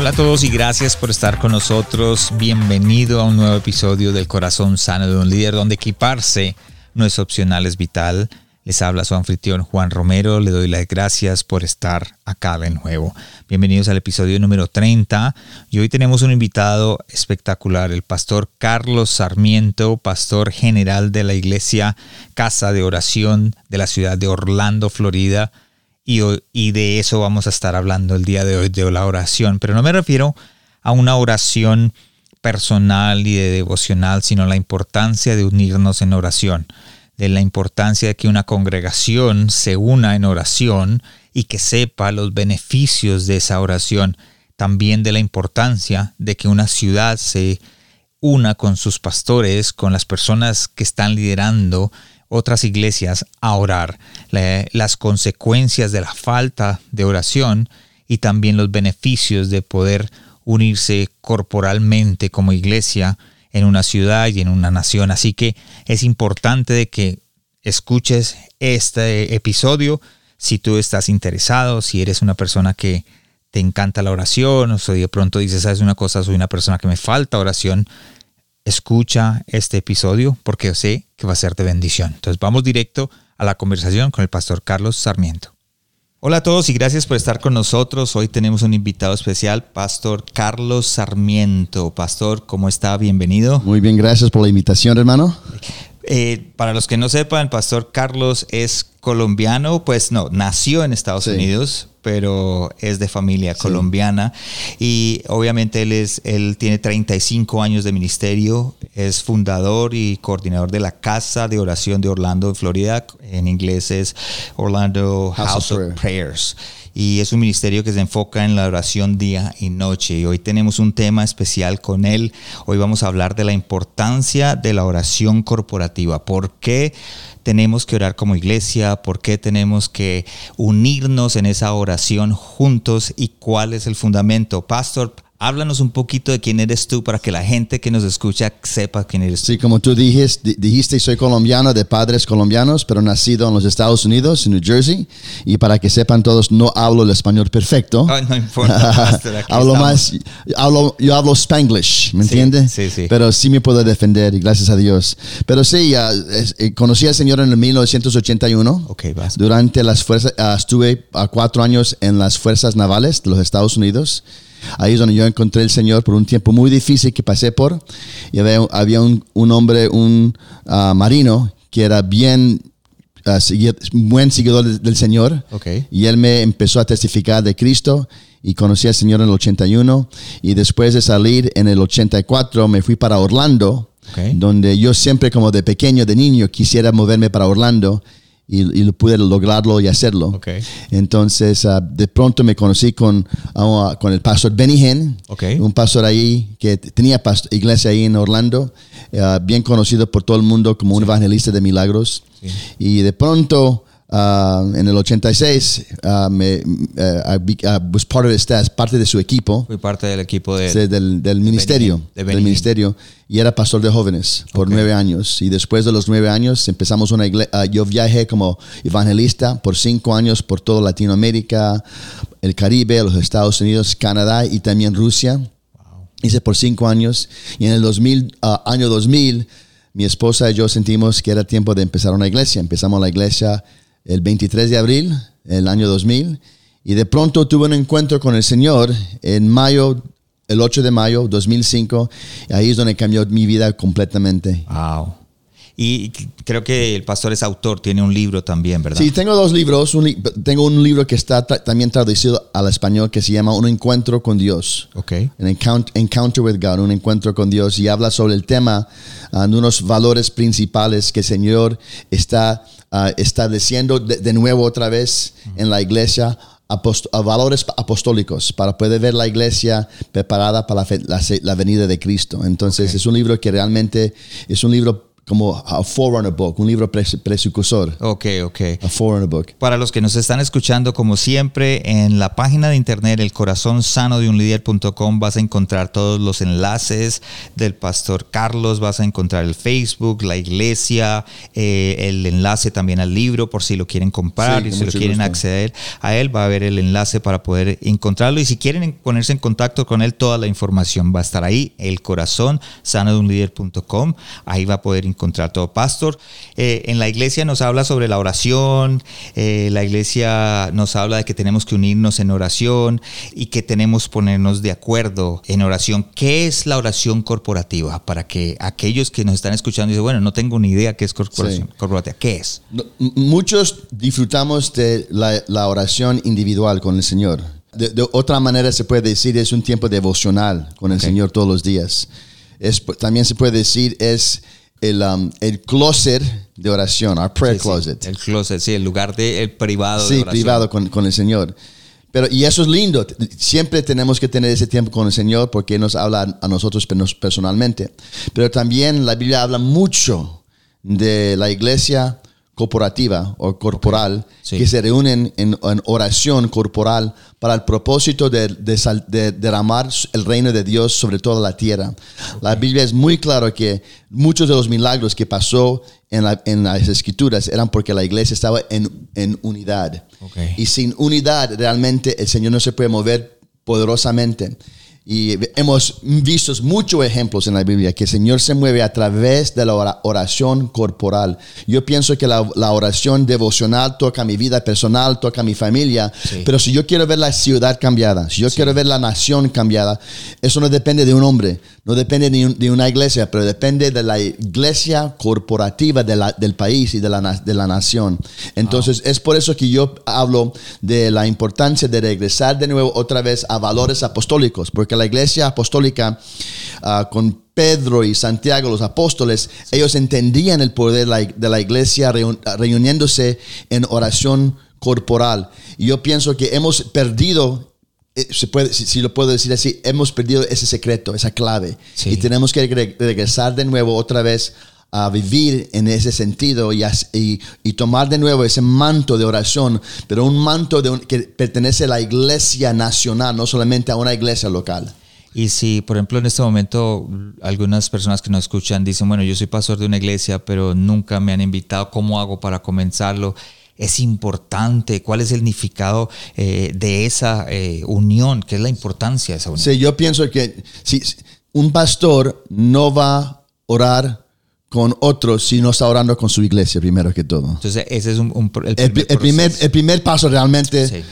Hola a todos y gracias por estar con nosotros. Bienvenido a un nuevo episodio del Corazón Sano de un Líder, donde equiparse no es opcional, es vital. Les habla su anfitrión Juan Romero. Le doy las gracias por estar acá de nuevo. Bienvenidos al episodio número 30. Y hoy tenemos un invitado espectacular, el pastor Carlos Sarmiento, pastor general de la iglesia Casa de Oración de la ciudad de Orlando, Florida y, de eso vamos a estar hablando el día de hoy, de la oración. Pero no me refiero a una oración personal y de devocional, sino la importancia de unirnos en oración, de la importancia de que una congregación se una en oración y que sepa los beneficios de esa oración, también de la importancia de que una ciudad se una con sus pastores, con las personas que están liderando otras iglesias a orar, las consecuencias de la falta de oración y también los beneficios de poder unirse corporalmente como iglesia en una ciudad y en una nación. Así que es importante de que escuches este episodio si tú estás interesado, si eres una persona que te encanta la oración, o si de pronto dices, sabes una cosa, soy una persona que me falta oración, escucha este episodio porque sé que va a ser de bendición. Entonces vamos directo a la conversación con el pastor Carlos Sarmiento. Hola a todos y gracias por estar con nosotros. Hoy tenemos un invitado especial, Pastor Carlos Sarmiento. Pastor, ¿cómo está? Bienvenido. Muy bien, gracias por la invitación, hermano. Eh, para los que no sepan, Pastor Carlos es colombiano, pues no, nació en Estados Unidos, pero es de familia colombiana. Y obviamente él es él tiene 35 años de ministerio, es fundador y coordinador de la Casa de Oración de Orlando en Florida, en inglés es Orlando House, of, Prayers y es un ministerio que se enfoca en la oración día y noche. Y hoy tenemos un tema especial con él. Hoy vamos a hablar de la importancia de la oración corporativa. ¿Por qué tenemos que orar como iglesia? ¿Por qué tenemos que unirnos en esa oración juntos? ¿Y cuál es el fundamento? Pastor, Háblanos un poquito de quién eres tú para que la gente que nos escucha sepa quién eres tú. Sí, como tú dijiste, dijiste, soy colombiano de padres colombianos, pero nacido en los Estados Unidos, en New Jersey. Y para que sepan todos, no hablo el español perfecto. no importa. hablo más, hablo, yo hablo spanglish, ¿me entiendes? Sí, sí. Pero sí me puedo defender, y gracias a Dios. Pero sí, uh, conocí al Señor en el 1981. Ok, vas. Durante las fuerzas, uh, estuve a cuatro años en las fuerzas navales de los Estados Unidos. Ahí es donde yo encontré el Señor por un tiempo muy difícil que pasé por. Y había, un, hombre, un ah, marino, que era bien uh, buen seguidor del, Señor. Y él me empezó a testificar de Cristo y conocí al Señor en el 81. Y después de salir en el 84 me fui para Orlando, donde yo siempre como de pequeño, de niño, quisiera moverme para Orlando y, pude lograrlo y hacerlo. Entonces, ah, de pronto me conocí con, ah, con el pastor Benny Hinn, un pastor ahí que tenía iglesia ahí en Orlando, ah, bien conocido por todo el mundo como un evangelista de milagros. Y de pronto Uh, en el 86 uh, me, uh, was part of his parte de su equipo. Fui parte del equipo de, del, del ministerio, del ministerio y era pastor de jóvenes por nueve años. Y después de los nueve años empezamos una iglesia. yo viajé como evangelista por cinco años por toda Latinoamérica, el Caribe, los Estados Unidos, Canadá y también Rusia. Hice por cinco años y en el 2000, año 2000 mi esposa y yo sentimos que era tiempo de empezar una iglesia. Empezamos la iglesia el 23 de abril, el año 2000, y de pronto tuve un encuentro con el Señor en mayo, el 8 de mayo 2005, y ahí es donde cambió mi vida completamente. Wow. Y creo que el pastor es autor, tiene un libro también, ¿verdad? Sí, tengo dos libros. tengo un libro que está también traducido al español que se llama Un encuentro con Dios. Ok. An encounter, with God, un encuentro con Dios. Y habla sobre el tema uh, de unos valores principales que el Señor está uh, estableciendo de, nuevo otra vez en la iglesia apost- valores apostólicos para poder ver la iglesia preparada para la, fe- la la venida de Cristo. Entonces es un libro que realmente es un libro como a forerunner book, un libro precursor, Ok, ok. a forerunner book. Para los que nos están escuchando, como siempre, en la página de internet, el corazón sano de un líder.com, vas a encontrar todos los enlaces del pastor Carlos, vas a encontrar el Facebook, la iglesia, eh, el enlace también al libro por si lo quieren comprar Sí, y si lo quieren gusto. acceder a él, va a haber el enlace para poder encontrarlo. Y si quieren en- ponerse en contacto con él, toda la información va a estar ahí, el corazón sano de un líder.com, ahí va a poder encontrar todo. Pastor, eh, en la iglesia nos habla sobre la oración, eh, la iglesia nos habla de que tenemos que unirnos en oración y que tenemos que ponernos de acuerdo en oración. ¿Qué es la oración corporativa? Para que aquellos que nos están escuchando dicen, bueno, no tengo ni idea qué es corporación, Sí. corporativa. ¿Qué es? Muchos disfrutamos de la, la oración individual con el Señor. De, de otra manera se puede decir es un tiempo devocional con el. Señor todos los días. Es, también se puede decir es el, um, el closet de oración, our prayer Sí, sí, closet. el closet, sí, el lugar de, el privado. de Sí, oración. privado con, con el Señor. Pero, y eso es lindo. Siempre tenemos que tener ese tiempo con el Señor porque nos habla a nosotros pe- personalmente. Pero también la Biblia habla mucho de la iglesia corporativa o corporal Sí. que se reúnen en, en oración corporal para el propósito de, de sal- de derramar el reino de Dios sobre toda la tierra. La Biblia es muy claro que muchos de los milagros que pasó en, la- en las escrituras eran porque la iglesia estaba en, en unidad. Y sin unidad realmente el Señor no se puede mover poderosamente. Y hemos visto muchos ejemplos en la Biblia que el Señor se mueve a través de la ora- oración corporal. Yo pienso que la, la oración devocional toca mi vida personal, toca mi familia, Sí. pero si yo quiero ver la ciudad cambiada, si yo quiero ver la nación cambiada, eso no depende de un hombre, no depende de, un- de una iglesia, pero depende de la iglesia corporativa de la- del país y de la, na- de la nación. Entonces, es por eso que yo hablo de la importancia de regresar de nuevo otra vez a valores apostólicos, porque la iglesia apostólica ah, con Pedro y Santiago, los apóstoles, ellos entendían el poder de la, iglesia reun- reuniéndose en oración corporal. Y yo pienso que hemos perdido eh, se puede, si, si lo puedo decir así, hemos perdido ese secreto, esa clave. Sí. Y tenemos que re- regresar de nuevo otra vez a vivir en ese sentido y, y, y tomar de nuevo ese manto de oración, pero un manto de un- que pertenece a la iglesia nacional, no solamente a una iglesia local. Y si, por ejemplo, en este momento algunas personas que nos escuchan dicen, bueno, yo soy pastor de una iglesia, pero nunca me han invitado, ¿cómo hago para comenzarlo? Es importante, ¿cuál es el significado eh, de esa eh, unión? ¿Qué es la importancia de esa unión? Sí, yo pienso que si un pastor no va a orar con otros si no está orando con su iglesia primero que todo. Entonces, ese es un, un el primer el primer, el primer paso realmente, Sí.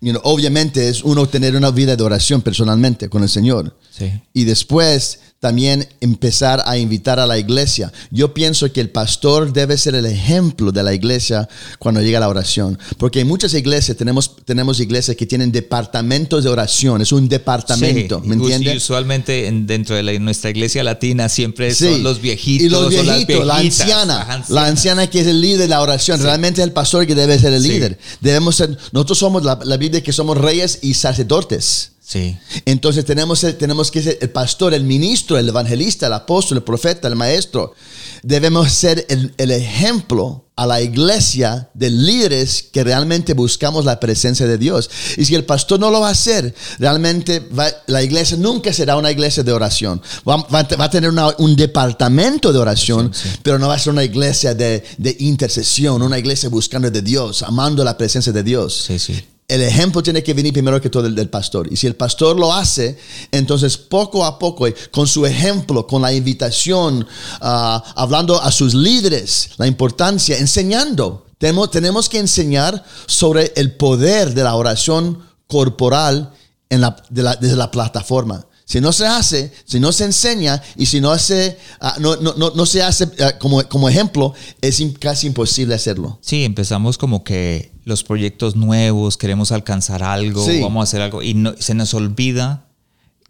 you know, obviamente, es uno tener una vida de oración personalmente con el Señor. Sí. Y después también empezar a invitar a la iglesia. Yo pienso que el pastor debe ser el ejemplo de la iglesia cuando llega la oración. Porque en muchas iglesias tenemos, tenemos iglesias que tienen departamentos de oración. Es un departamento, Sí, ¿me entiendes? Usualmente en- dentro de la- nuestra iglesia latina siempre Sí. son los viejitos Y los o las viejitos, la anciana, las ancianas. la anciana que es el líder de la oración. Realmente es el pastor que debe ser el líder. Debemos ser, nosotros somos la, la Biblia que somos reyes y sacerdotes. Sí. Entonces tenemos, tenemos que ser el pastor, el ministro, el evangelista, el apóstol, el profeta, el maestro. Debemos ser el, el ejemplo a la iglesia de líderes que realmente buscamos la presencia de Dios. Y si el pastor no lo va a hacer, realmente va- la iglesia nunca será una iglesia de oración. Va, va a- va a tener una- un departamento de oración, Sí, sí. pero no va a ser una iglesia de, de intercesión, una iglesia buscando de Dios, amando la presencia de Dios Sí, sí. El ejemplo tiene que venir primero que todo del, del pastor. Y si el pastor lo hace, entonces poco a poco, eh, con su ejemplo, con la invitación, ah, hablando a sus líderes, la importancia, enseñando. Tenemos, que enseñar sobre el poder de la oración corporal en la, de la- desde la plataforma. Si no se hace, si no se enseña y si no, hace, ah, no, no, no, se hace ah, como, como ejemplo, es casi imposible hacerlo. Sí, empezamos como que los proyectos nuevos, queremos alcanzar algo, Sí. vamos a hacer algo y no, se nos olvida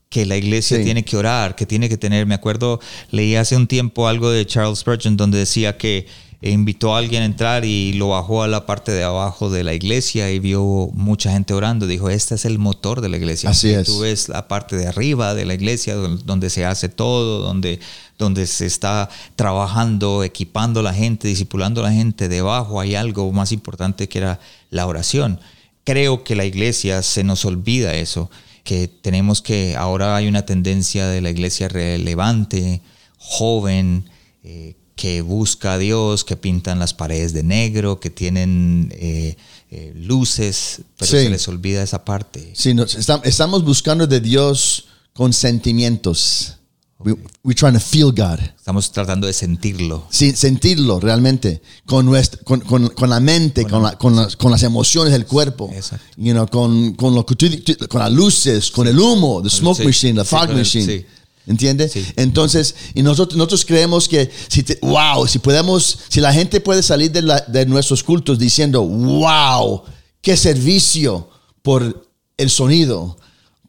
que la iglesia Sí. tiene que orar, que tiene que tener, me acuerdo, leí hace un tiempo algo de Charles Spurgeon donde decía que e invitó a alguien a entrar y lo bajó a la parte de abajo de la iglesia y vio mucha gente orando. Dijo, este es el motor de la iglesia. Así es. Tú ves la parte de arriba de la iglesia donde se hace todo, donde, donde se está trabajando, equipando a la gente, discipulando a la gente. Debajo hay algo más importante que era la oración. Creo que la iglesia se nos olvida eso, que tenemos que, ahora hay una tendencia de la iglesia relevante, joven, eh, que busca a Dios, que pintan las paredes de negro, que tienen eh, eh, luces, pero Sí. se les olvida esa parte. Sí, nos- estam- estamos buscando de Dios con sentimientos. We, we're trying to feel God. Estamos tratando de sentirlo. Sí, sentirlo realmente con, nuestra, con, con- con la mente, con, la- con las, con las emociones del cuerpo, Exacto. you know, con, con, lo con las luces, con el humo, the smoke sí. machine, the Sí, fog machine. ¿Entiendes? Sí. Entonces, y nosotros, nosotros creemos que, si te- wow, si podemos, si la gente puede salir de, la- de nuestros cultos diciendo, wow, qué servicio por el sonido,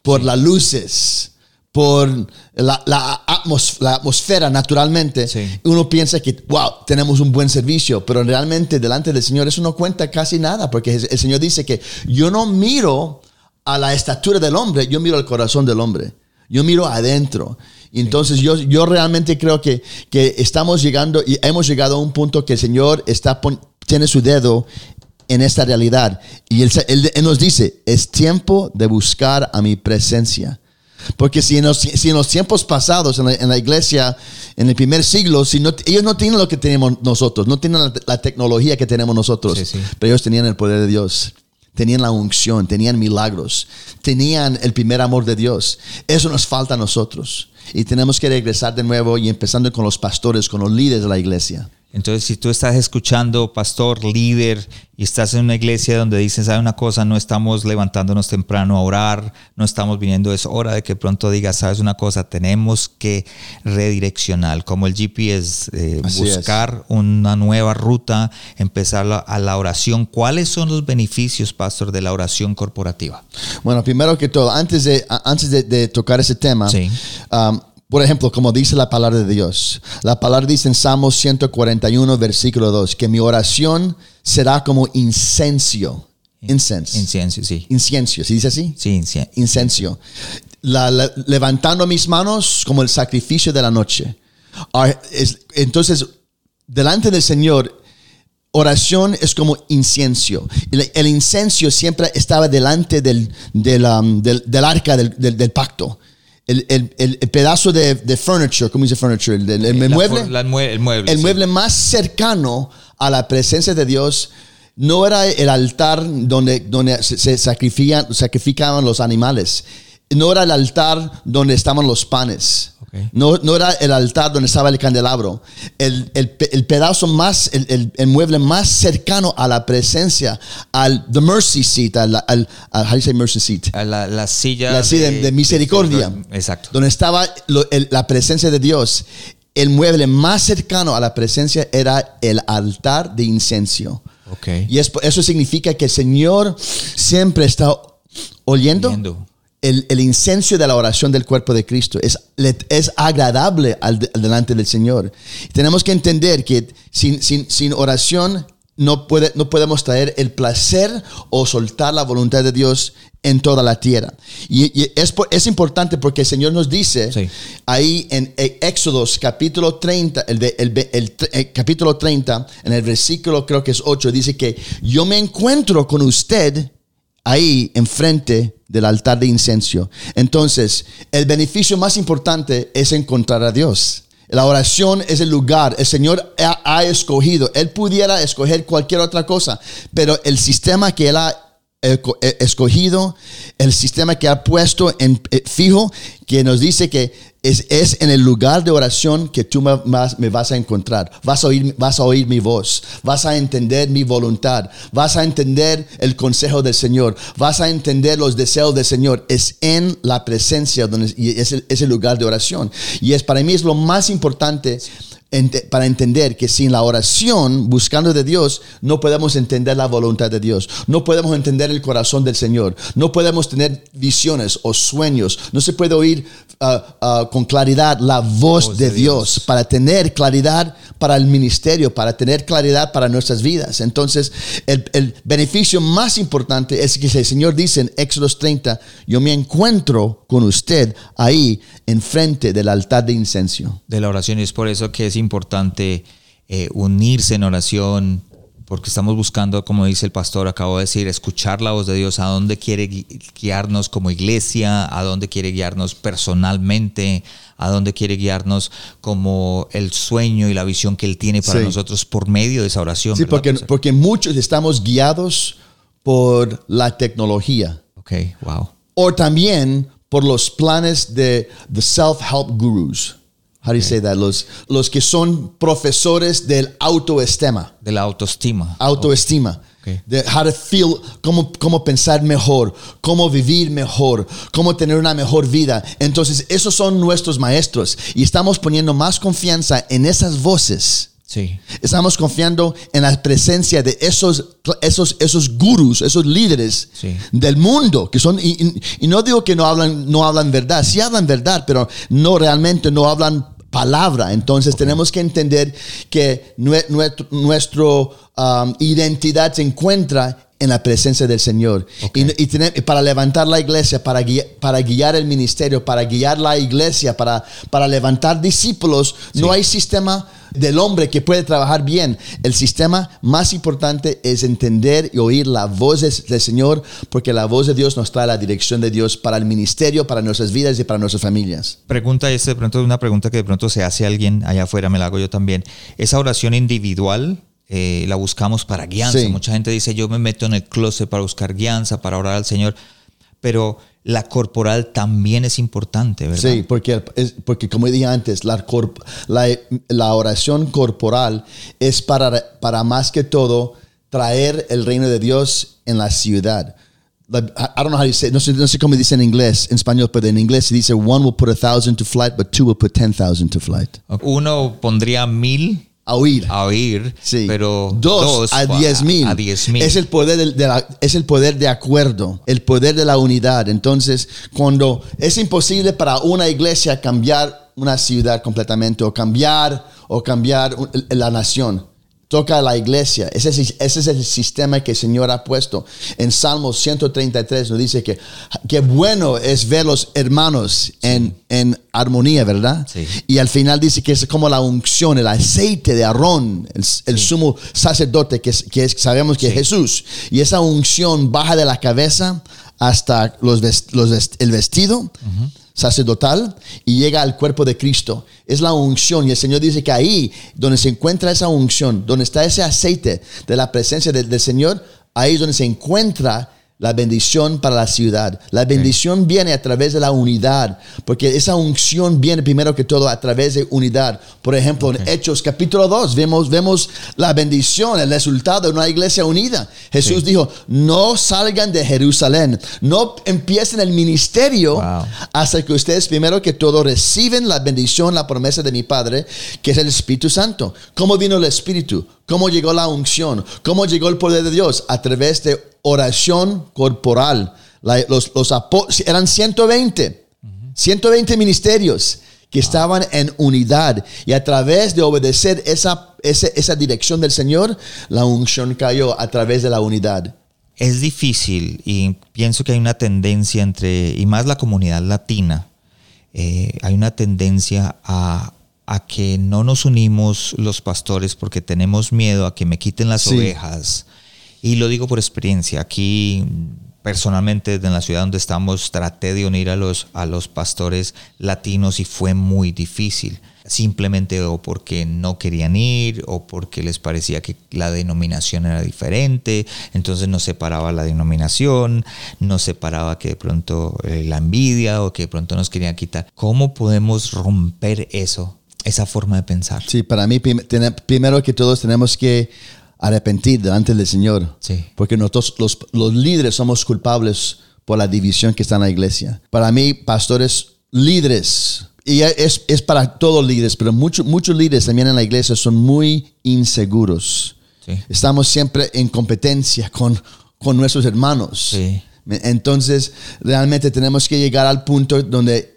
por las luces, por la, la atmos- la atmosfera naturalmente, Sí. uno piensa que, wow, tenemos un buen servicio, pero realmente delante del Señor eso no cuenta casi nada, porque el el Señor dice que yo no miro a la estatura del hombre, yo miro al corazón del hombre, yo miro adentro. Entonces yo, yo realmente creo que, que estamos llegando y hemos llegado a un punto que el Señor está tiene su dedo en esta realidad. Y él, él- él nos dice, es tiempo de buscar a mi presencia. Porque si en los, si en los tiempos pasados, en la, en la iglesia, en el primer siglo, si no, ellos no tienen lo que tenemos nosotros, no tienen la, la tecnología que tenemos nosotros, Sí, sí. pero ellos tenían el poder de Dios, tenían la unción, tenían milagros, tenían el primer amor de Dios. Eso nos falta a nosotros. Y tenemos que regresar de nuevo y empezando con los pastores, con los líderes de la iglesia. Entonces, si tú estás escuchando, pastor, líder, y estás en una iglesia donde dicen, ¿sabe una cosa? No estamos levantándonos temprano a orar, no estamos viniendo, es hora de que pronto digas, ¿sabes una cosa? Tenemos que redireccionar, como el GPS, eh, es. buscar una nueva ruta, empezar la- a la oración. ¿Cuáles son los beneficios, pastor, de la oración corporativa? Bueno, primero que todo, antes de, antes de, de tocar ese tema, Sí. um, por ejemplo, como dice la palabra de Dios, la palabra dice en Salmos 141, versículo 2, que mi oración será como incenso. Incense. Incienso, sí. Incienso, ¿se dice así? Sí, incien- Incenso. La- la- levantando mis manos como el sacrificio de la noche. Ah, es- entonces, delante del Señor, oración es como incienso. El, el incienso siempre estaba delante del, del, um, del- del arca del pacto. El, el- el- pedazo de, de furniture, ¿cómo dice furniture? El, el- La mueble. la mue- el mueble. El sí. mueble más cercano a la presencia de Dios no era el altar donde, donde se, se sacrifican- sacrificaban los animales. No era el altar donde estaban los panes. Ok. No, no era el altar donde estaba el candelabro. El, el el pedazo más, el, el- mueble más cercano a la presencia, al the mercy seat, al, al, al- how do you say mercy seat? A La, la silla, la silla de, de misericordia, Exacto. donde estaba lo- la presencia de Dios. El mueble más cercano a la presencia era el altar de incienso. Ok. Y es- eso significa que el Señor siempre está oyendo Oyendo. El, el incienso de la oración del cuerpo de Cristo. Es, es agradable al, de- al delante del Señor. Tenemos que entender que sin, sin, sin oración no, puede, no podemos traer el placer o soltar la voluntad de Dios en toda la tierra. Y, y es, es importante porque el Señor nos dice Sí. ahí en Éxodos capítulo 30, el, de- el, el capítulo 30, en el versículo creo que es 8, dice que yo me encuentro con usted ahí enfrente del altar de incienso. Entonces, el beneficio más importante es encontrar a Dios. La oración es el lugar. El Señor ha, ha escogido. Él pudiera escoger cualquier otra cosa, pero el sistema que Él ha escogido, el sistema que ha puesto en eh, fijo, que nos dice que es, es en el lugar de oración que tú me, vas- a encontrar. Vas a, oír, vas a oír mi voz, vas a entender mi voluntad, vas a entender el consejo del Señor, vas a entender los deseos del Señor. Es en la presencia donde y es el lugar de oración. Y es para mí es lo más importante ente- para entender que sin la oración, buscando de Dios, no podemos entender la voluntad de Dios. No podemos entender el corazón del Señor. No podemos tener visiones o sueños. No se puede oír ah, ah, con claridad la voz, Voz de, de Dios, Dios. para tener claridad para el ministerio, para tener claridad para nuestras vidas. Entonces, el, el beneficio más importante es que el Señor dice en Éxodos 30, yo me encuentro con usted ahí enfrente del altar de incenso. de la oración y es por eso que es importante eh, unirse en oración porque estamos buscando, como dice el pastor, acabo de decir, escuchar la voz de Dios, a dónde quiere gui- guiarnos como iglesia, a dónde quiere guiarnos personalmente, a dónde quiere guiarnos como el sueño y la visión que Él tiene para Sí. nosotros por medio de esa oración. Sí, ¿verdad, porque, pastor? porque muchos estamos guiados por la tecnología Ok, wow. o también por los planes de the self-help gurus. How do you say that? Los, los que son profesores del autoestima. De la autoestima. autoestima. Ok. De how to feel, cómo, cómo pensar mejor, cómo vivir mejor, cómo tener una mejor vida. Entonces, esos son nuestros maestros y estamos poniendo más confianza en esas voces. Sí. Estamos confiando en la presencia de esos, esos, esos gurús, esos líderes Sí. del mundo, que son, y- y no digo que no hablan, no hablan verdad, sí hablan verdad, pero no realmente no hablan palabra. Entonces tenemos que entender que nue- nuestro, nuestro, um, identidad se encuentra en la presencia del Señor. Y, y tener- para levantar la iglesia, para guiar, para guiar el ministerio, para guiar la iglesia, para, para levantar discípulos, no hay sistema del hombre que puede trabajar bien. El sistema más importante es entender y oír la voz del Señor, porque la voz de Dios nos trae la dirección de Dios para el ministerio, para nuestras vidas y para nuestras familias. Pregunta esta, de pronto una pregunta que de pronto se hace alguien allá afuera, me la hago yo también. Esa oración individual eh, la buscamos para guianza. Sí. Mucha gente dice, yo me meto en el closet para buscar guianza, para orar al Señor, pero la corporal también es importante, ¿verdad? Sí, porque, porque como dije antes, la, corp- la, la oración corporal es para, para más que todo traer el reino de Dios en la ciudad. Like, I don't know how you say, no sé, no sé cómo dice en inglés, en español, pero en inglés se dice one will put a thousand to flight, but two will put ten thousand to flight. Uno pondría mil A oír. a oír, Sí. pero dos, a diez mil. A diez mil. Es el poder de, de la- es el poder de acuerdo, el poder de la unidad. Entonces, cuando es imposible para una iglesia cambiar una ciudad completamente o cambiar o cambiar la nación. Toca a la iglesia. Ese es, ese es el sistema que el Señor ha puesto. En Salmos 133 nos dice que qué bueno es ver los hermanos en, en armonía, ¿verdad? Sí. Y al final dice que es como la unción, el aceite de Aarón, el, el sumo sacerdote que, es, que es- sabemos que es Sí. Jesús. Y esa unción baja de la cabeza hasta los el vestido sacerdotal y llega al cuerpo de Cristo. Es la unción y el Señor dice que ahí donde se encuentra esa unción, donde está ese aceite de la presencia del- Señor, ahí es donde se encuentra la bendición para la ciudad. La bendición viene a través de la unidad, porque esa unción viene primero que todo a través de unidad. Por ejemplo, en Hechos capítulo 2 vemos, vemos la bendición, el resultado de una iglesia unida. Jesús Sí. dijo, no salgan de Jerusalén, no empiecen el ministerio Wow. hasta que ustedes primero que todo reciben la bendición, la promesa de mi Padre, que es el Espíritu Santo. ¿Cómo vino el Espíritu? ¿Cómo llegó la unción? ¿Cómo llegó el poder de Dios? A través de oración corporal. Los, eran 120, 120 ministerios que estaban en unidad y a través de obedecer esa, esa dirección del Señor, la unción cayó a través de la unidad. Es difícil y pienso que hay una tendencia entre, y más la comunidad latina, eh, hay una tendencia a, a que no nos unimos los pastores porque tenemos miedo a que me quiten las Sí. ovejas. Y lo digo por experiencia. Aquí, personalmente, en la ciudad donde estamos, traté de unir a los, a los pastores latinos y fue muy difícil. Simplemente o porque no querían ir o porque les parecía que la denominación era diferente. Entonces no separaba la denominación, no separaba que de pronto eh, la envidia o que de pronto nos querían quitar. ¿Cómo podemos romper eso? Esa forma de pensar. Sí, para mí, primero que todos tenemos que arrepentir delante del Señor. Sí. Porque nosotros, los, los líderes, somos culpables por la división que está en la iglesia. Para mí, pastores líderes y es, es para todos líderes, pero muchos muchos líderes también en la iglesia son muy inseguros. Sí. Estamos siempre en competencia con, con nuestros hermanos. Sí. Entonces, realmente tenemos que llegar al punto donde do-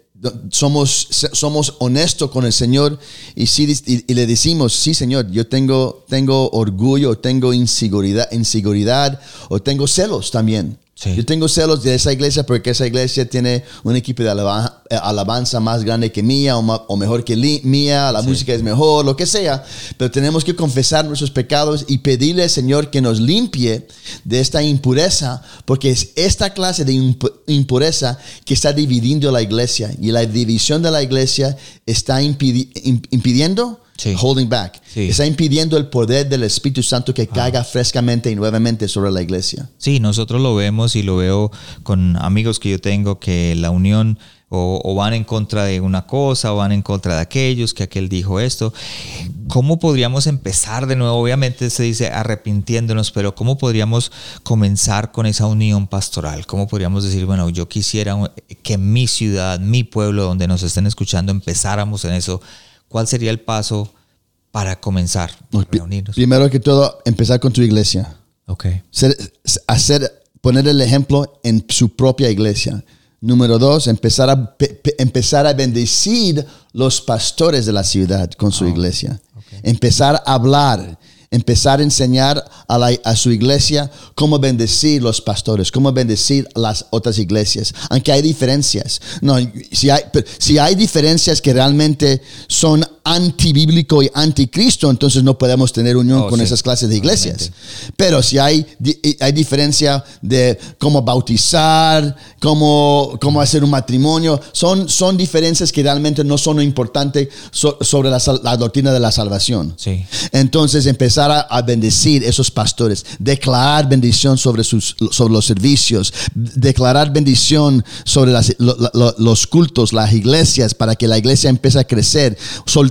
somos, somos honestos con el Señor y, sí, y, le decimos, sí Señor, yo tengo, tengo orgullo, tengo inseguridad, inseguridad o tengo celos también. Sí. Yo tengo celos de esa iglesia porque esa iglesia tiene un equipo de eh, alabanza más grande que mía o, mejor que li- mía, la música es mejor, lo que sea. Pero tenemos que confesar nuestros pecados y pedirle al Señor que nos limpie de esta impureza, porque es esta clase de impu- impureza que está dividiendo la iglesia. Y la división de la iglesia está impidi- im- impidiendo, Sí. holding back, Sí. está impidiendo el poder del Espíritu Santo que caiga frescamente y nuevamente sobre la iglesia. Sí, nosotros lo vemos y lo veo con amigos que yo tengo que la unión o, o van en contra de una cosa o van en contra de aquellos, que aquel dijo esto. ¿Cómo podríamos empezar de nuevo? Obviamente se dice arrepintiéndonos, pero ¿cómo podríamos comenzar con esa unión pastoral? ¿Cómo podríamos decir, bueno, yo quisiera que mi ciudad, mi pueblo, donde nos estén escuchando, empezáramos en eso? ¿Cuál sería el paso para comenzar? Reunirnos. Primero que todo, empezar con tu iglesia. Ok. Ser- hacer, poner el ejemplo en su propia iglesia. Número dos, empezar a, pe- pe- empezar a bendecir los pastores de la ciudad con su iglesia. Empezar a hablar, empezar a enseñar a, la- su iglesia cómo bendecir los pastores, cómo bendecir las otras iglesias. Aunque hay diferencias. No, si hay, si hay diferencias que realmente son antibíblico y anticristo, entonces no podemos tener unión Oh, con sí. esas clases de iglesias. Pero si hay, di- hay diferencia de cómo bautizar, cómo, cómo hacer un matrimonio, son, son diferencias que realmente no son importantes so- sobre la, doctrina de la salvación. Sí. Entonces empezar a, a bendecir esos pastores, declarar bendición sobre, sus, sobre los servicios, declarar bendición sobre las- lo- lo- los cultos, las iglesias, para que la iglesia empiece a crecer,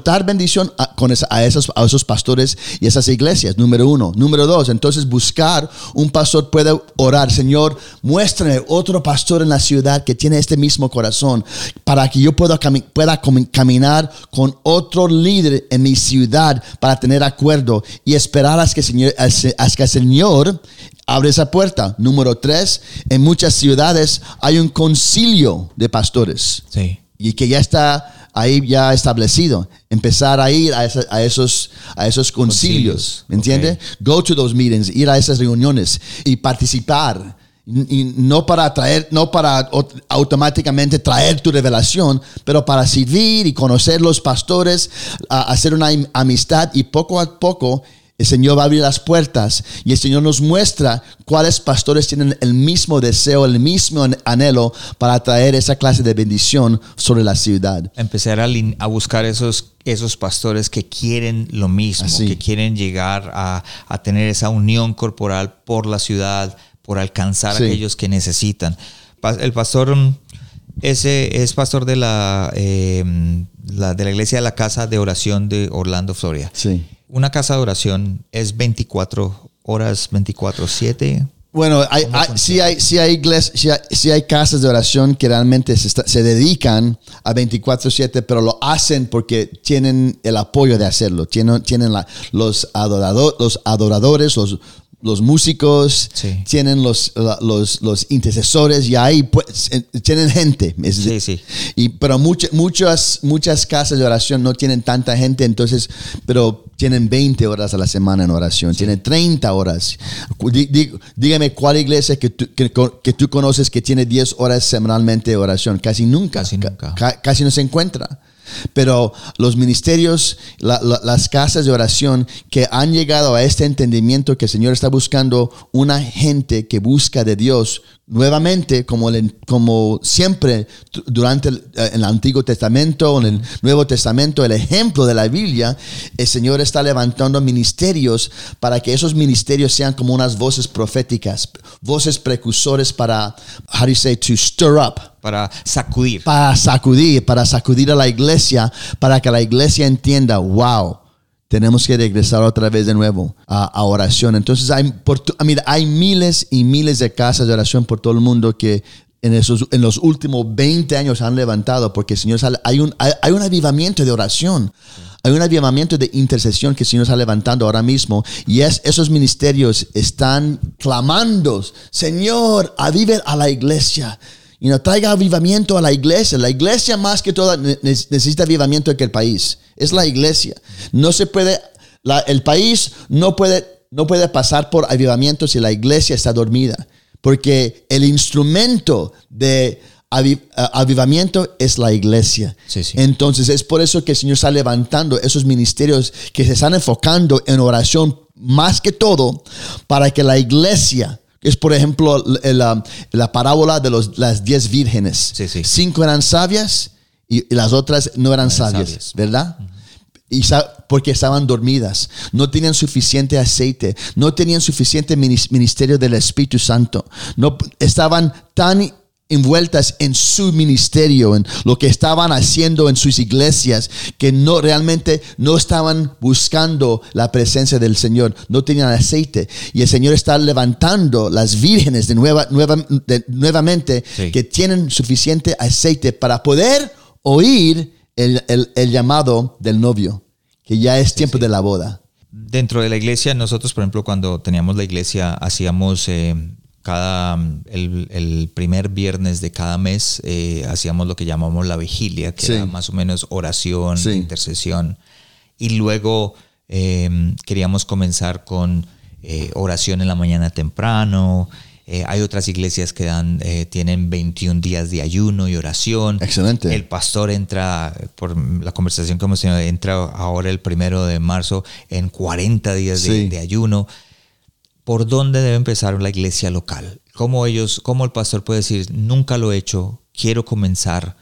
soltar bendición a, con esa- a, esos, a esos pastores y esas iglesias, número uno. Número dos, entonces buscar un pastor puede orar, Señor, muéstrame otro pastor en la ciudad que tiene este mismo corazón, para que yo pueda, cami- pueda caminar con otro líder en mi ciudad para tener acuerdo y esperar hasta que el Señor, hasta que el Señor abre esa puerta. Número tres, en muchas ciudades hay un concilio de pastores Sí. y que ya está ahí ya establecido. Empezar a ir a, esa- a esos, a esos concilios, Concilios, ¿me entiende? Go to those meetings, ir a esas reuniones y participar. Y no para traer, no para automáticamente traer tu revelación, pero para servir y conocer los pastores, a- hacer una am- amistad y poco a poco el Señor va a abrir las puertas y el Señor nos muestra cuáles pastores tienen el mismo deseo, el mismo an- anhelo para traer esa clase de bendición sobre la ciudad. empezar a, buscar esos, esos pastores que quieren lo mismo, Así. que quieren llegar a, a tener esa unión corporal por la ciudad, por alcanzar Sí. a aquellos que necesitan. El pastor ese es pastor de la, eh, la- de la iglesia de la casa de oración de Orlando, Florida. Sí. Una casa de oración es 24 horas, 24/7. Bueno, hay, hay- sí, hay, sí, hay igles- sí hay, sí hay casas de oración que realmente se, está- se dedican a 24/7, pero lo hacen porque tienen el apoyo de hacerlo. Tienen, tienen la- los, adorado- los adoradores, los, los músicos, Sí. tienen los, los, los intercesores y ahí pues, tienen gente. Sí, sí. y, pero muchas muchas, muchas casas de oración no tienen tanta gente, entonces, pero tienen 20 horas a la semana en oración, tienen 30 horas. Dí- dí- dígame cuál iglesia que tú, que, que tú conoces que tiene 10 horas semanalmente de oración. Casi nunca. Casi Ca- nunca. ca- casi no se encuentra. Pero los ministerios, la- la- las casas de oración que han llegado a este entendimiento que el Señor está buscando una gente que busca de Dios nuevamente, como, el- como siempre durante el, eh, en el Antiguo Testamento, en el Nuevo Testamento, el ejemplo de la Biblia, el Señor está levantando ministerios para que esos ministerios sean como unas voces proféticas, voces precursores para, how do you say, to stir up para sacudir. para sacudir, para sacudir a la iglesia, para que la iglesia entienda, wow, tenemos que regresar otra vez de nuevo a, a oración. Entonces hay, por, I mean, hay miles y miles de casas de oración por todo el mundo que en, esos, en los últimos 20 años han levantado porque Señor hay un, hay, hay un avivamiento de oración. Hay un avivamiento de intercesión que el Señor está levantando ahora mismo y es, esos ministerios están clamando, Señor, avive a la iglesia. Y no traiga avivamiento a la iglesia. La iglesia más que todo necesita avivamiento que el país. Es la iglesia. No se puede, el país no puede, no puede pasar por avivamiento si la iglesia está dormida. Porque el instrumento de avivamiento es la iglesia. Entonces es por eso que el Señor está levantando esos ministerios que se están enfocando en oración más que todo para que la iglesia, es por ejemplo la, la parábola de los, las diez vírgenes, cinco eran sabias y, las otras no eran, sabias, ¿verdad? Y porque estaban dormidas, no tenían suficiente aceite, no tenían suficiente ministerio del Espíritu Santo, no estaban tan envueltas en su ministerio, en lo que estaban haciendo en sus iglesias, que no realmente no estaban buscando la presencia del Señor, no tenían aceite. Y el Señor está levantando las vírgenes de, nueva, nueva nuevamente que tienen suficiente aceite para poder oír el, el, llamado del novio, que ya es tiempo de la boda. Dentro de la iglesia, nosotros, por ejemplo, cuando teníamos la iglesia, hacíamos eh, cada el, primer viernes de cada mes eh, hacíamos lo que llamamos la vigilia, que era más o menos oración, intercesión. Y luego em, queríamos comenzar con eh, oración en la mañana temprano. Eh, hay otras iglesias que dan, tienen 21 días de ayuno y oración. Excelente. El pastor entra, por la conversación que hemos tenido, entra ahora el primero de marzo en 40 días de ayuno por dónde debe empezar la iglesia local. ¿Cómo ellos, cómo el pastor puede decir, nunca lo he hecho, quiero comenzar?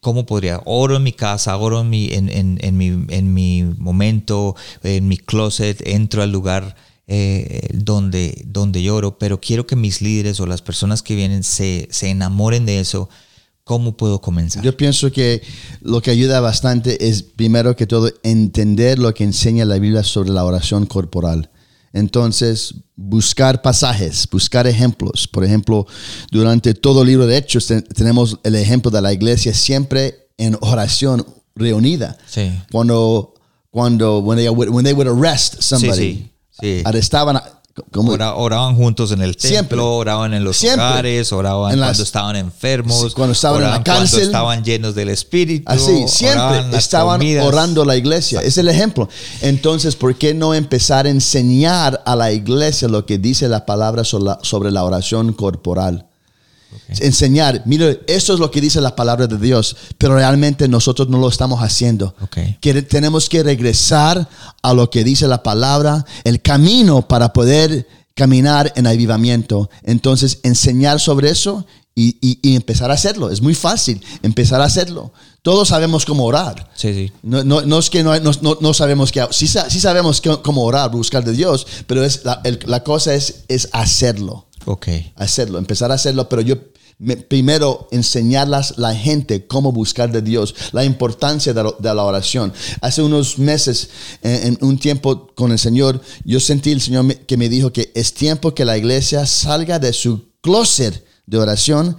¿Cómo podría? Oro en mi casa, oro en mi, en, en, mi, en mi momento, en mi closet, entro al lugar eh, donde, donde lloro, pero quiero que mis líderes o las personas que vienen se, se enamoren de eso. ¿Cómo puedo comenzar? Yo pienso que lo que ayuda bastante es, primero que todo, entender lo que enseña la Biblia sobre la oración corporal. Entonces, buscar pasajes, buscar ejemplos. Por ejemplo, durante todo el libro de Hechos tenemos el ejemplo de la iglesia siempre en oración reunida. Sí. Cuando, cuando, when they, when they would arrest somebody, arrestaban oraban juntos en el templo, oraban en los hogares, oraban cuando estaban enfermos, cuando estaban en la cárcel, cuando estaban llenos del Espíritu. Así, siempre estaban orando la iglesia. Es el ejemplo. Entonces, ¿por qué no empezar a enseñar a la iglesia lo que dice la palabra sobre la oración corporal? Enseñar, mire, esto es lo que dice la palabra de Dios, pero realmente nosotros no lo estamos haciendo. Que tenemos que regresar a lo que dice la palabra, el camino para poder caminar en avivamiento. Entonces, enseñar sobre eso y, empezar a hacerlo. Es muy fácil empezar a hacerlo. Todos sabemos cómo orar. No, es que no, sabemos que, sí, sí sabemos cómo orar, buscar de Dios, pero es la, la cosa es, es hacerlo. Ok. Hacerlo, empezar a hacerlo, pero yo primero enseñarlas la gente cómo buscar de Dios, la importancia de, la oración. Hace unos meses, en, un tiempo con el Señor, yo sentí el Señor que me dijo que es tiempo que la iglesia salga de su closet de oración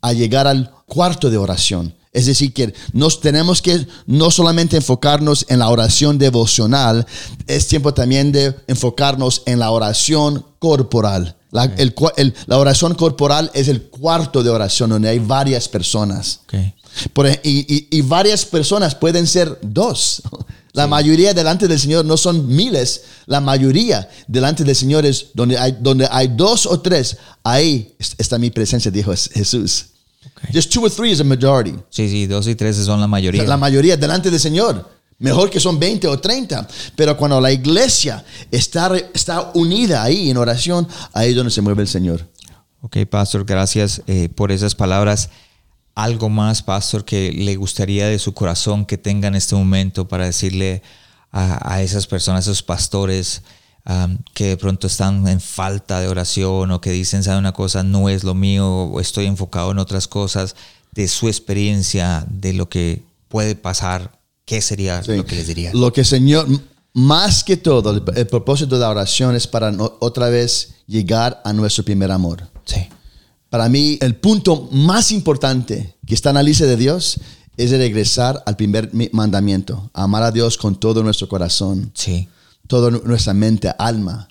a llegar al cuarto de oración. Es decir, que nos tenemos que no solamente enfocarnos en la oración devocional, es tiempo también de enfocarnos en la oración corporal. La, oración corporal es el cuarto de oración donde hay varias personas. y, varias personas pueden ser dos. La mayoría delante del Señor no son miles. La mayoría delante del Señor es donde hay, donde hay dos o tres. Ahí está mi presencia, dijo Jesús. Just two or three is a majority. Sí, sí, dos y tres son la mayoría. La mayoría delante del Señor. Mejor que son 20 o 30. Pero cuando la iglesia está, está unida ahí en oración, ahí es donde se mueve el Señor. Ok, Pastor, gracias eh, por esas palabras. ¿Algo más, Pastor, que le gustaría de su corazón que tenga en este momento para decirle a, esas personas, a esos pastores, que de pronto están en falta de oración o que dicen, sabe una cosa, no es lo mío, o estoy enfocado en otras cosas, de su experiencia, de lo que puede pasar ¿qué sería lo que les diría? Lo que Señor, más que todo, el, propósito de la oración es para otra vez llegar a nuestro primer amor. Sí. Para mí, el punto más importante que está en la lista de Dios es regresar al primer mandamiento, amar a Dios con todo nuestro corazón, sí. Toda nuestra mente, alma,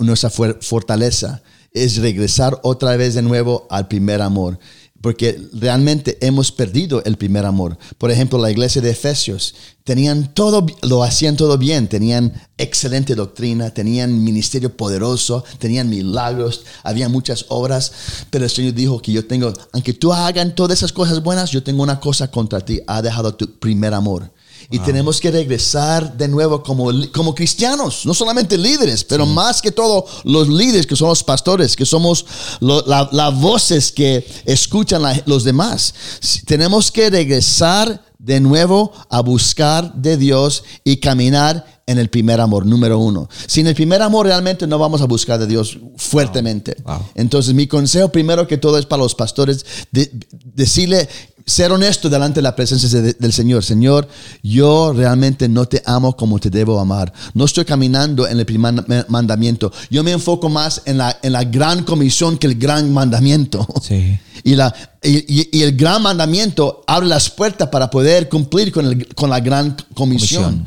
nuestra fortaleza, es regresar otra vez de nuevo al primer amor porque realmente hemos perdido el primer amor. Por ejemplo, la iglesia de Efesios tenían todo, lo hacían todo bien, tenían excelente doctrina, tenían ministerio poderoso, tenían milagros, había muchas obras, pero el Señor dijo que yo tengo, aunque tú hagan todas esas cosas buenas, yo tengo una cosa contra ti, ha dejado tu primer amor. Y tenemos que regresar de nuevo como, como cristianos, no solamente líderes, pero más que todo los líderes que somos pastores, que somos las voces que escuchan los demás. Tenemos que regresar de nuevo a buscar de Dios y caminar en el primer amor, número uno. Sin el primer amor realmente no vamos a buscar de Dios fuertemente. Entonces mi consejo primero que todo es para los pastores, decirle, ser honesto delante de la presencia del Señor. Señor, yo realmente no te amo como te debo amar. No estoy caminando en el primer mandamiento. Yo me enfoco más en la, en la gran comisión que el gran mandamiento. Sí. Y, la, y, el gran mandamiento abre las puertas para poder cumplir con, el, con la gran comisión.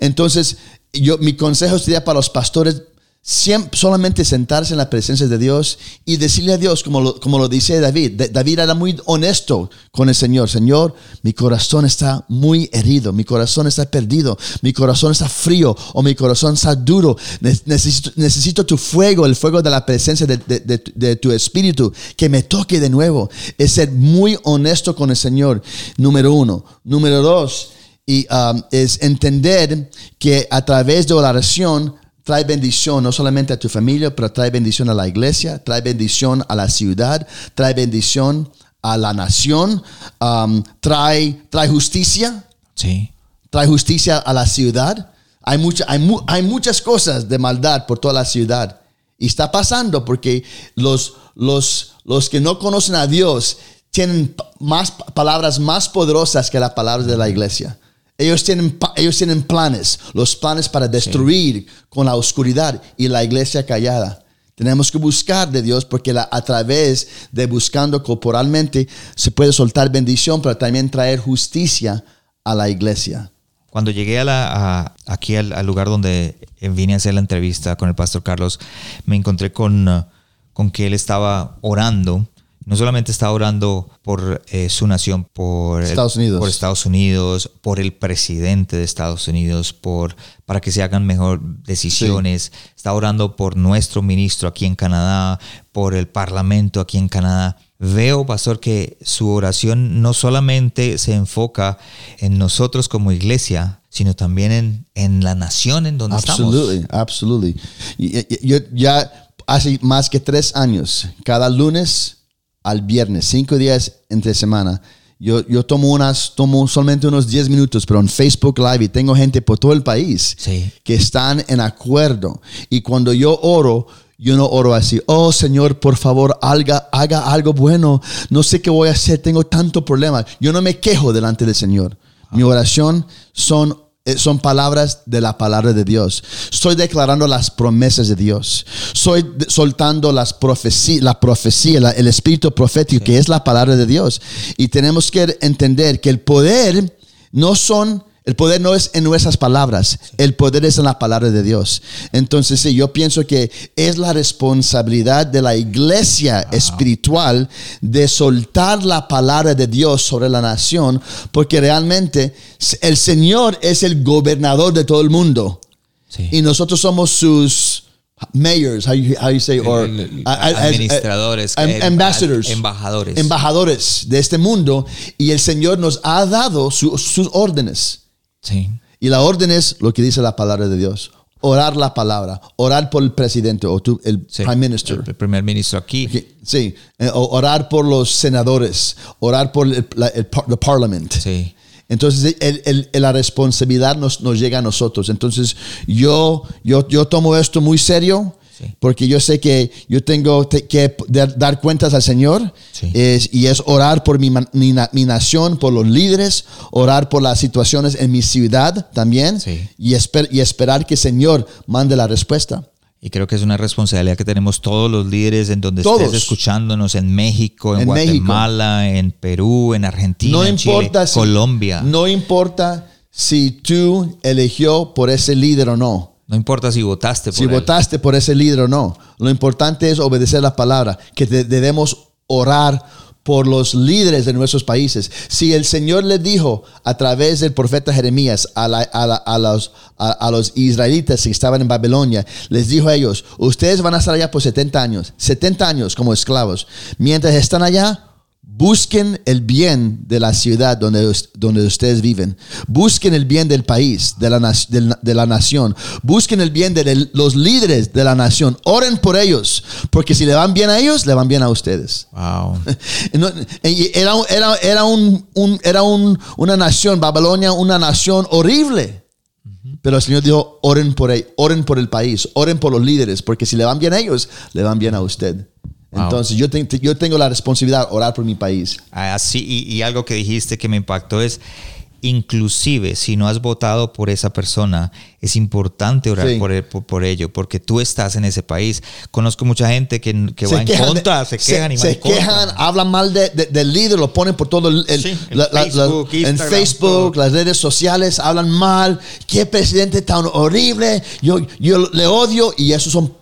Entonces, yo, mi consejo sería para los pastores solamente sentarse en la presencia de Dios y decirle a Dios, como lo, como lo dice David. David era muy honesto con el Señor. Señor, mi corazón está muy herido, mi corazón está perdido, mi corazón está frío o mi corazón está duro. Necesito, necesito tu fuego, el fuego de la presencia de, de, tu espíritu, que me toque de nuevo. Es ser muy honesto con el Señor, número uno. Número dos, y, um, es entender que a través de la oración trae bendición no solamente a tu familia, pero trae bendición a la iglesia, trae bendición a la ciudad, trae bendición a la nación, um, trae, trae justicia. Sí. Trae justicia a la ciudad. Hay, mucha, hay, hay, muchas cosas de maldad por toda la ciudad. Y está pasando porque los, los, los que no conocen a Dios tienen más palabras más poderosas que las palabras de la iglesia. Ellos tienen, ellos tienen planes, los planes para destruir con la oscuridad y la iglesia callada. Tenemos que buscar de Dios porque a través de buscando corporalmente se puede soltar bendición, pero también traer justicia a la iglesia. Cuando llegué a la, aquí al, lugar donde vine a hacer la entrevista con el pastor Carlos, me encontré con, con que él estaba orando no solamente está orando por eh, su nación, por Estados, Unidos. por Estados Unidos, por el presidente de Estados Unidos, por, para que se hagan mejor decisiones, está orando por nuestro ministro aquí en Canadá, por el parlamento aquí en Canadá. Veo, pastor, que su oración no solamente se enfoca en nosotros como iglesia, sino también en, en la nación en donde estamos. Absolutely, Yo ya hace más que tres años, cada lunes al viernes, cinco días entre semana. Yo, yo tomo unas, tomo solamente unos 10 minutos, pero en Facebook Live y tengo gente por todo el país que están en acuerdo. Y cuando yo oro, yo no oro así, oh Señor, por favor, haga, haga algo bueno. No sé qué voy a hacer, tengo tanto problema. Yo no me quejo delante del Señor. Mi oración son son palabras de la palabra de Dios. Estoy declarando las promesas de Dios. Estoy soltando las profecías, la profecía, el espíritu profético, que es la palabra de Dios. Y tenemos que entender que el poder no son el poder no es en nuestras palabras, el poder es en la palabra de Dios. Entonces, sí, yo pienso que es la responsabilidad de la iglesia espiritual de soltar la palabra de Dios sobre la nación, porque realmente el Señor es el gobernador de todo el mundo. Y nosotros somos sus mayors, how you, say, or administradores, ambassadors, embajadores, embajadores de este mundo, y el Señor nos ha dado sus órdenes. Sí. Y la orden es lo que dice la palabra de Dios. Orar la palabra, orar por el presidente o el prime minister. El primer ministro aquí. Sí, eh, orar por los senadores, orar por el, parlamento. Sí. Entonces, la responsabilidad nos, nos, llega a nosotros. Entonces, yo, yo, yo tomo esto muy serio porque yo sé que yo tengo que dar cuentas al Señor y es orar por mi, mi, nación, por los líderes, orar por las situaciones en mi ciudad también y, y esperar que el Señor mande la respuesta. Y creo que es una responsabilidad que tenemos todos los líderes en donde Todos. estés escuchándonos, en México, en, En México. Guatemala, en Perú, en Argentina, No en Chile, importa si, Colombia. No. No importa si tú eligió por ese líder o no. Importa si votaste por Si él. votaste por ese líder o no. Lo importante es obedecer la palabra, que debemos orar por los líderes de nuestros países. Si el Señor le dijo a través del profeta Jeremías a, la- a la- a los, a los israelitas que estaban en Babilonia, les dijo a ellos, ustedes van a estar allá por 70 años, 70 años como esclavos. Mientras están allá, Busquen el bien de la ciudad donde, donde ustedes viven. Busquen el bien del país, de la, de la nación. Busquen el bien de los líderes de la nación. Oren por ellos, porque si le van bien a ellos, le van bien a ustedes. Wow. Era, era, era, un, un- era un- una nación, Babilonia, una nación horrible. Pero el Señor dijo, oren por, oren por el país, oren por los líderes, porque si le van bien a ellos, le van bien a usted. Wow. Entonces yo, ten- yo tengo la responsabilidad de orar por mi país. Así, y, y algo que dijiste que me impactó es, inclusive si no has votado por esa persona, es importante orar Sí. por, el- por, por ello, porque tú estás en ese país. Conozco mucha gente que, que Se va en de- contra, se quejan y se en contra. quejan, hablan mal de- de- del líder, lo ponen por todo el, el- Sí, la- la- la- Facebook, en Facebook, todo. las redes sociales, hablan mal. Qué presidente tan horrible. Yo, yo le odio y esos son,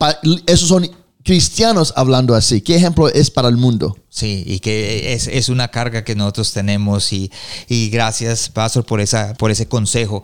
esos son cristianos hablando así. ¿Qué ejemplo es para el mundo? Sí, y que es, es una carga que nosotros tenemos y, y gracias, Pastor, por, esa, por ese consejo.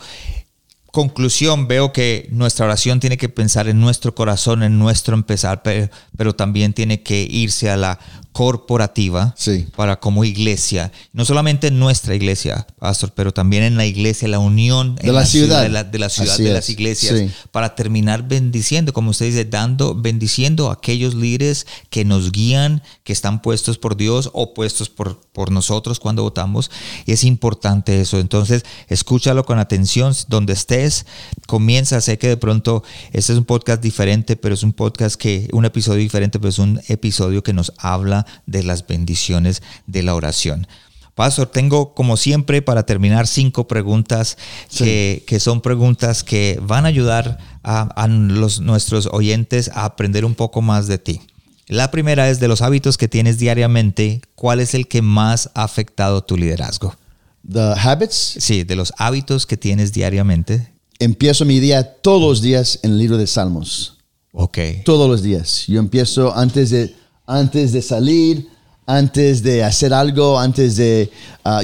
Conclusión, veo que nuestra oración tiene que pensar en nuestro corazón, en nuestro empezar, pero, pero también tiene que irse a la corporativa Sí. para como iglesia, no solamente en nuestra iglesia, Pastor, pero también en la iglesia, la unión en De la ciudad. de la, de la ciudad, Así de es, las iglesias, sí. para terminar bendiciendo, como usted dice, dando, bendiciendo a aquellos líderes que nos guían, que están puestos por Dios o puestos por, por nosotros cuando votamos. Y es importante eso. Entonces, escúchalo con atención donde estés. Comienza, sé que de pronto este es un podcast diferente, pero es un podcast que, un episodio diferente, pero es un episodio que nos habla de las bendiciones de la oración. Pastor, tengo como siempre para terminar cinco preguntas que, que son preguntas que van a ayudar a, a los, nuestros oyentes a aprender un poco más de ti. La primera es de los hábitos que tienes diariamente, ¿cuál es el que más ha afectado tu liderazgo? The habits. Sí, de los hábitos que tienes diariamente. Empiezo mi día todos los días en el libro de Salmos. Ok. todos los días. Yo empiezo antes de, antes de salir, antes de hacer algo, antes de... ah,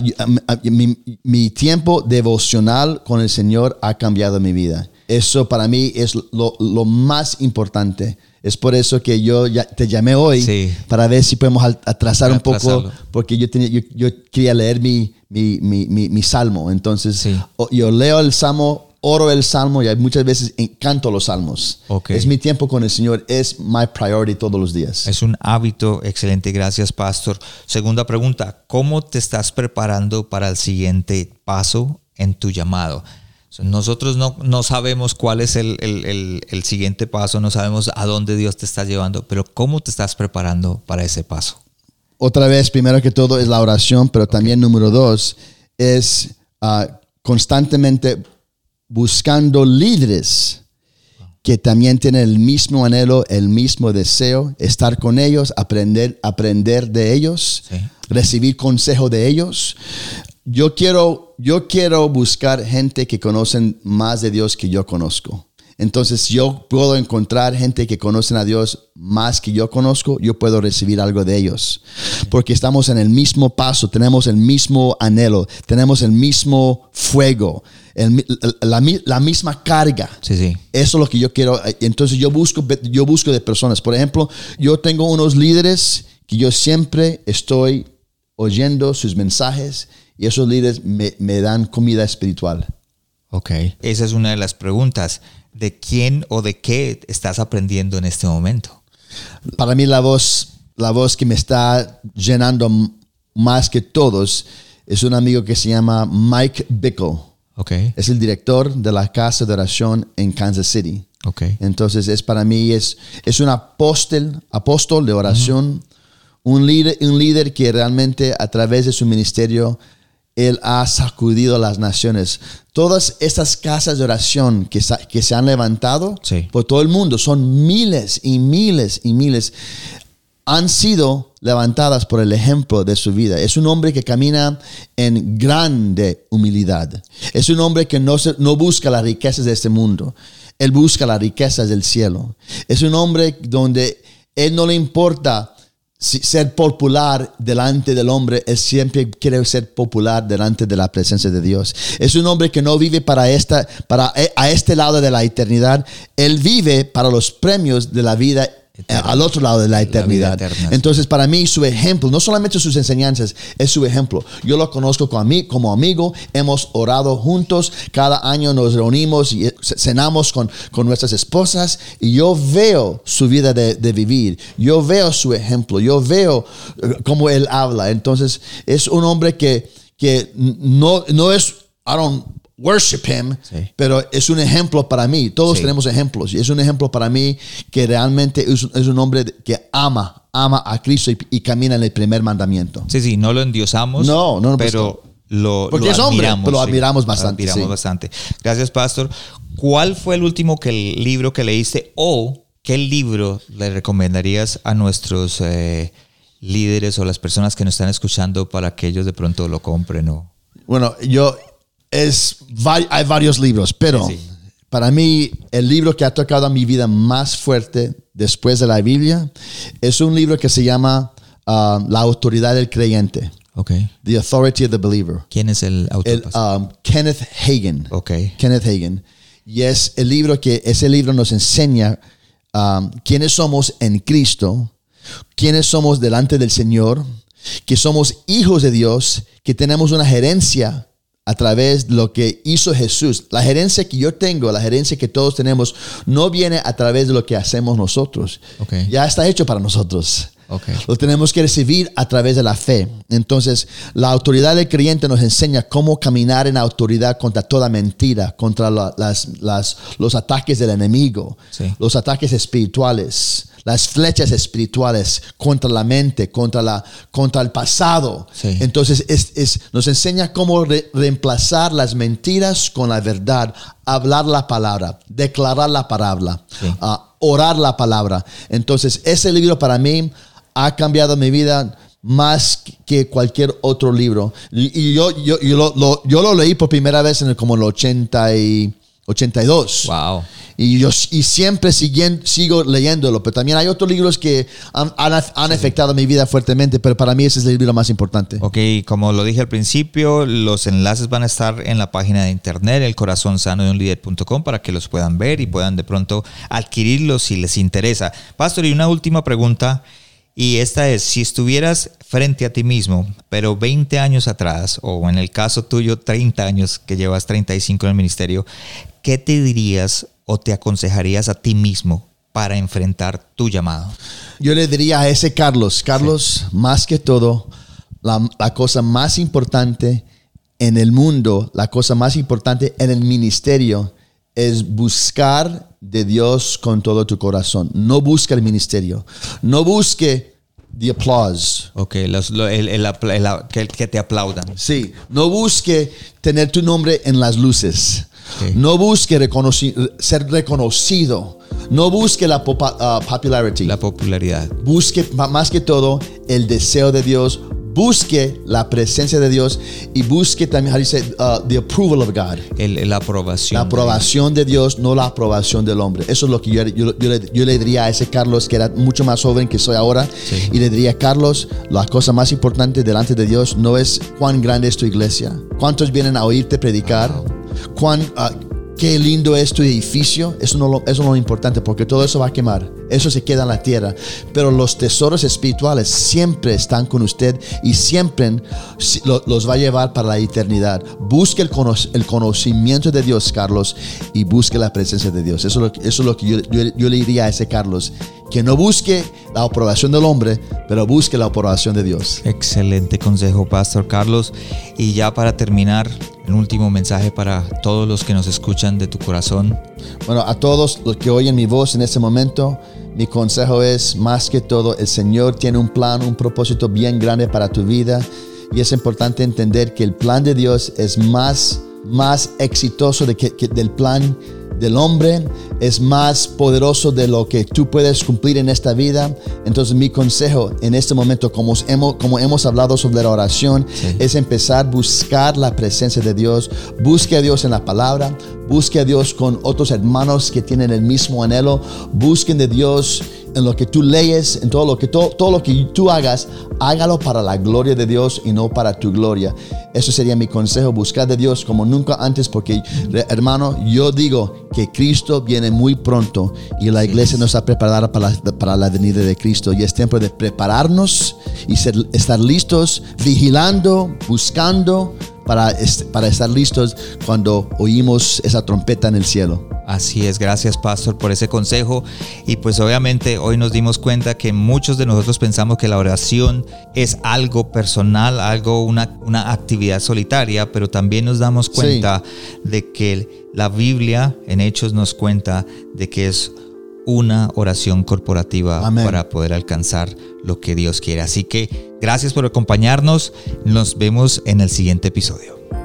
ah, mi, mi tiempo devocional con el Señor ha cambiado mi vida. Eso para mí es lo, lo más importante. Es por eso que yo ya te llamé hoy Sí. para ver si podemos atrasar Para un poco, atrasarlo. porque yo, tenía, yo, yo quería leer mi, mi, mi, mi, mi salmo. Entonces, Sí. yo leo el salmo, oro el salmo y muchas veces canto los salmos. Es mi tiempo con el Señor, es my priority todos los días. Es un hábito excelente, gracias Pastor. Segunda pregunta, ¿cómo te estás preparando para el siguiente paso en tu llamado? So, Nosotros no, no sabemos cuál es el, el- el- el siguiente paso, no sabemos a dónde Dios te está llevando, pero ¿cómo te estás preparando para ese paso? Otra vez, primero que todo es la oración, pero también número dos es ah, constantemente buscando líderes que también tienen el mismo anhelo, el mismo deseo, estar con ellos, aprender, aprender de ellos, Sí. recibir consejo de ellos. Yo quiero, yo quiero buscar gente que conocen más de Dios que yo conozco. Entonces, yo puedo encontrar gente que conocen a Dios más que yo conozco, yo puedo recibir algo de ellos. Porque estamos en el mismo paso, tenemos el mismo anhelo, tenemos el mismo fuego, el la, mi- la misma carga. Sí, sí. Eso es lo que yo quiero. Entonces yo busco, yo busco de personas. Por ejemplo, yo tengo unos líderes que yo siempre estoy oyendo sus mensajes y esos líderes me, me dan comida espiritual. Ok. Esa es una de las preguntas. ¿De quién o de qué estás aprendiendo en este momento? Para mí la voz, la voz que me está llenando más que todos es un amigo que se llama Mike Bickle. Ok. Es el director de la casa de oración en Kansas City. Ok. Entonces es para mí es, es un apóstol, apóstol de oración, un, líder, un líder que realmente a través de su ministerio Él ha sacudido las naciones. Todas estas casas de oración que, se han levantado Sí. por todo el mundo, son miles y miles y miles, han sido levantadas por el ejemplo de su vida. Es un hombre que camina en grande humildad. Es un hombre que no, se- no busca las riquezas de este mundo. Él busca las riquezas del cielo. Es un hombre donde él no le importa ser popular delante del hombre, él siempre quiere ser popular delante de la presencia de Dios. Es un hombre que no vive para esta, para eh, a este lado de la eternidad, él vive para los premios de la vida eh, al otro lado de la eternidad. Entonces, para mí, su ejemplo, no solamente sus enseñanzas, es su ejemplo. Yo lo conozco como, ami- como amigo, hemos orado juntos, cada año nos reunimos y eh, cenamos con, con nuestras esposas y yo veo su vida de, de vivir, yo veo su ejemplo, yo veo eh, cómo él habla. Entonces, es un hombre que, que no, no es, I don't worship him, Sí. pero es un ejemplo para mí. Todos Sí. tenemos ejemplos y es un ejemplo para mí que realmente es, es un hombre que ama, ama a Cristo y, y camina en el primer mandamiento. Sí, sí, no lo endiosamos. No, no, pues pero lo, Porque lo es hombre, admiramos. pero lo sí. admiramos Lo bastante, admiramos sí. bastante. Gracias, Pastor. ¿Cuál fue el último que el libro que leíste o qué libro le recomendarías a nuestros eh, líderes o las personas que nos están escuchando para que ellos de pronto lo compren o Bueno, yo es hay varios libros, pero Sí, sí. para mí el libro que ha tocado a mi vida más fuerte después de la Biblia es un libro que se llama ah, La autoridad del creyente, Ok. The Authority of the Believer. ¿Quién es el autor? el, um, Kenneth Hagen. Ok. Kenneth Hagen. Y es el libro que ese libro nos enseña um, quiénes somos en Cristo, quiénes somos delante del Señor, que somos hijos de Dios, que tenemos una gerencia a través de lo que hizo Jesús. La gerencia que yo tengo, la gerencia que todos tenemos, no viene a través de lo que hacemos nosotros. Ya está hecho para nosotros. Ok. Lo tenemos que recibir a través de la fe. Entonces, la autoridad del creyente nos enseña cómo caminar en autoridad contra toda mentira, contra la- las, las- los ataques del enemigo, Sí. los ataques espirituales, las flechas espirituales contra la mente, contra, la, contra el pasado. Sí. Entonces, es, es- nos enseña cómo re- reemplazar las mentiras con la verdad, hablar la palabra, declarar la palabra, Sí. ah, orar la palabra. Entonces, ese libro para mí ha cambiado mi vida más que cualquier otro libro. Y, yo, yo, yo, lo, lo- yo lo leí por primera vez en el, como el 80 y 82. Wow. Y yo y siempre siguen- sigo leyéndolo, pero también hay otros libros que han, han- han afectado mi vida fuertemente, pero para mí ese es el libro más importante. Ok, como lo dije al principio, los enlaces van a estar en la página de internet, el corazón sano de un líder.com, para que los puedan ver y puedan de pronto adquirirlos si les interesa. Pastor, y una última pregunta, y esta es, si estuvieras frente a ti mismo, pero 20 años atrás, o en el caso tuyo 30 años, que llevas 35 en el ministerio, ¿qué te dirías o te aconsejarías a ti mismo para enfrentar tu llamado? Yo le diría a ese Carlos, Carlos, más que todo, la, la cosa más importante en el mundo, la cosa más importante en el ministerio es buscar de Dios con todo tu corazón. No busca el ministerio. No busque the applause. Ok, los- lo- el- el el que, que te aplaudan. Sí, no busque tener tu nombre en las luces. No busque reconoci- ser reconocido. No busque la ah, popularity. La popularidad. busque más que todo el deseo de Dios, busque la presencia de Dios y busque también, how do you say, uh, the approval of God. El, la aprobación. La aprobación de Dios, no la aprobación del hombre. Eso es lo que yo, yo- yo le, yo le diría a ese Carlos que era mucho más joven que soy ahora. Sí. Y le diría, Carlos, la cosa más importante delante de Dios no es cuán grande es tu iglesia, cuántos vienen a oírte predicar, cuán, ah, qué lindo es tu edificio. Eso no, lo- eso no es lo importante porque todo eso va a quemar. Eso se queda en la tierra. Pero los tesoros espirituales siempre están con usted y siempre si- lo- los va a llevar para la eternidad. Busque el, cono- el conocimiento de Dios, Carlos, y busque la presencia de Dios. Eso es lo, que- eso es lo que yo, yo- yo le diría a ese Carlos. Que no busque la aprobación del hombre, pero busque la aprobación de Dios. Excelente consejo, Pastor Carlos. Y ya para terminar, el último mensaje para todos los que nos escuchan de tu corazón. Bueno, a todos los que oyen mi voz en este momento, mi consejo es, más que todo, el Señor tiene un plan, un propósito bien grande para tu vida. y es importante entender que el plan de Dios es más, más exitoso de que, que del plan del hombre es más poderoso de lo que tú puedes cumplir en esta vida. Entonces mi consejo en este momento, como hemos, como hemos hablado sobre la oración, es empezar a buscar la presencia de Dios. Busque a Dios en la palabra, busque a Dios con otros hermanos que tienen el mismo anhelo. Busquen de Dios en lo que tú lees, en todo lo que todo, lo que tú hagas, hágalo para la gloria de Dios y no para tu gloria. Eso sería mi consejo, buscar de Dios como nunca antes, porque hermano, yo digo que Cristo viene muy pronto y la iglesia no está preparada para la, para la venida de Cristo y es tiempo de prepararnos y ser, estar listos, vigilando, buscando para, para estar listos cuando oímos esa trompeta en el cielo. Así es, gracias Pastor por ese consejo. Y pues obviamente hoy nos dimos cuenta que muchos de nosotros pensamos que la oración es algo personal, algo, una, una actividad solitaria, pero también nos damos cuenta de que la Biblia en Hechos nos cuenta de que es una oración corporativa para poder alcanzar lo que Dios quiere. Así que gracias por acompañarnos. Nos vemos en el siguiente episodio.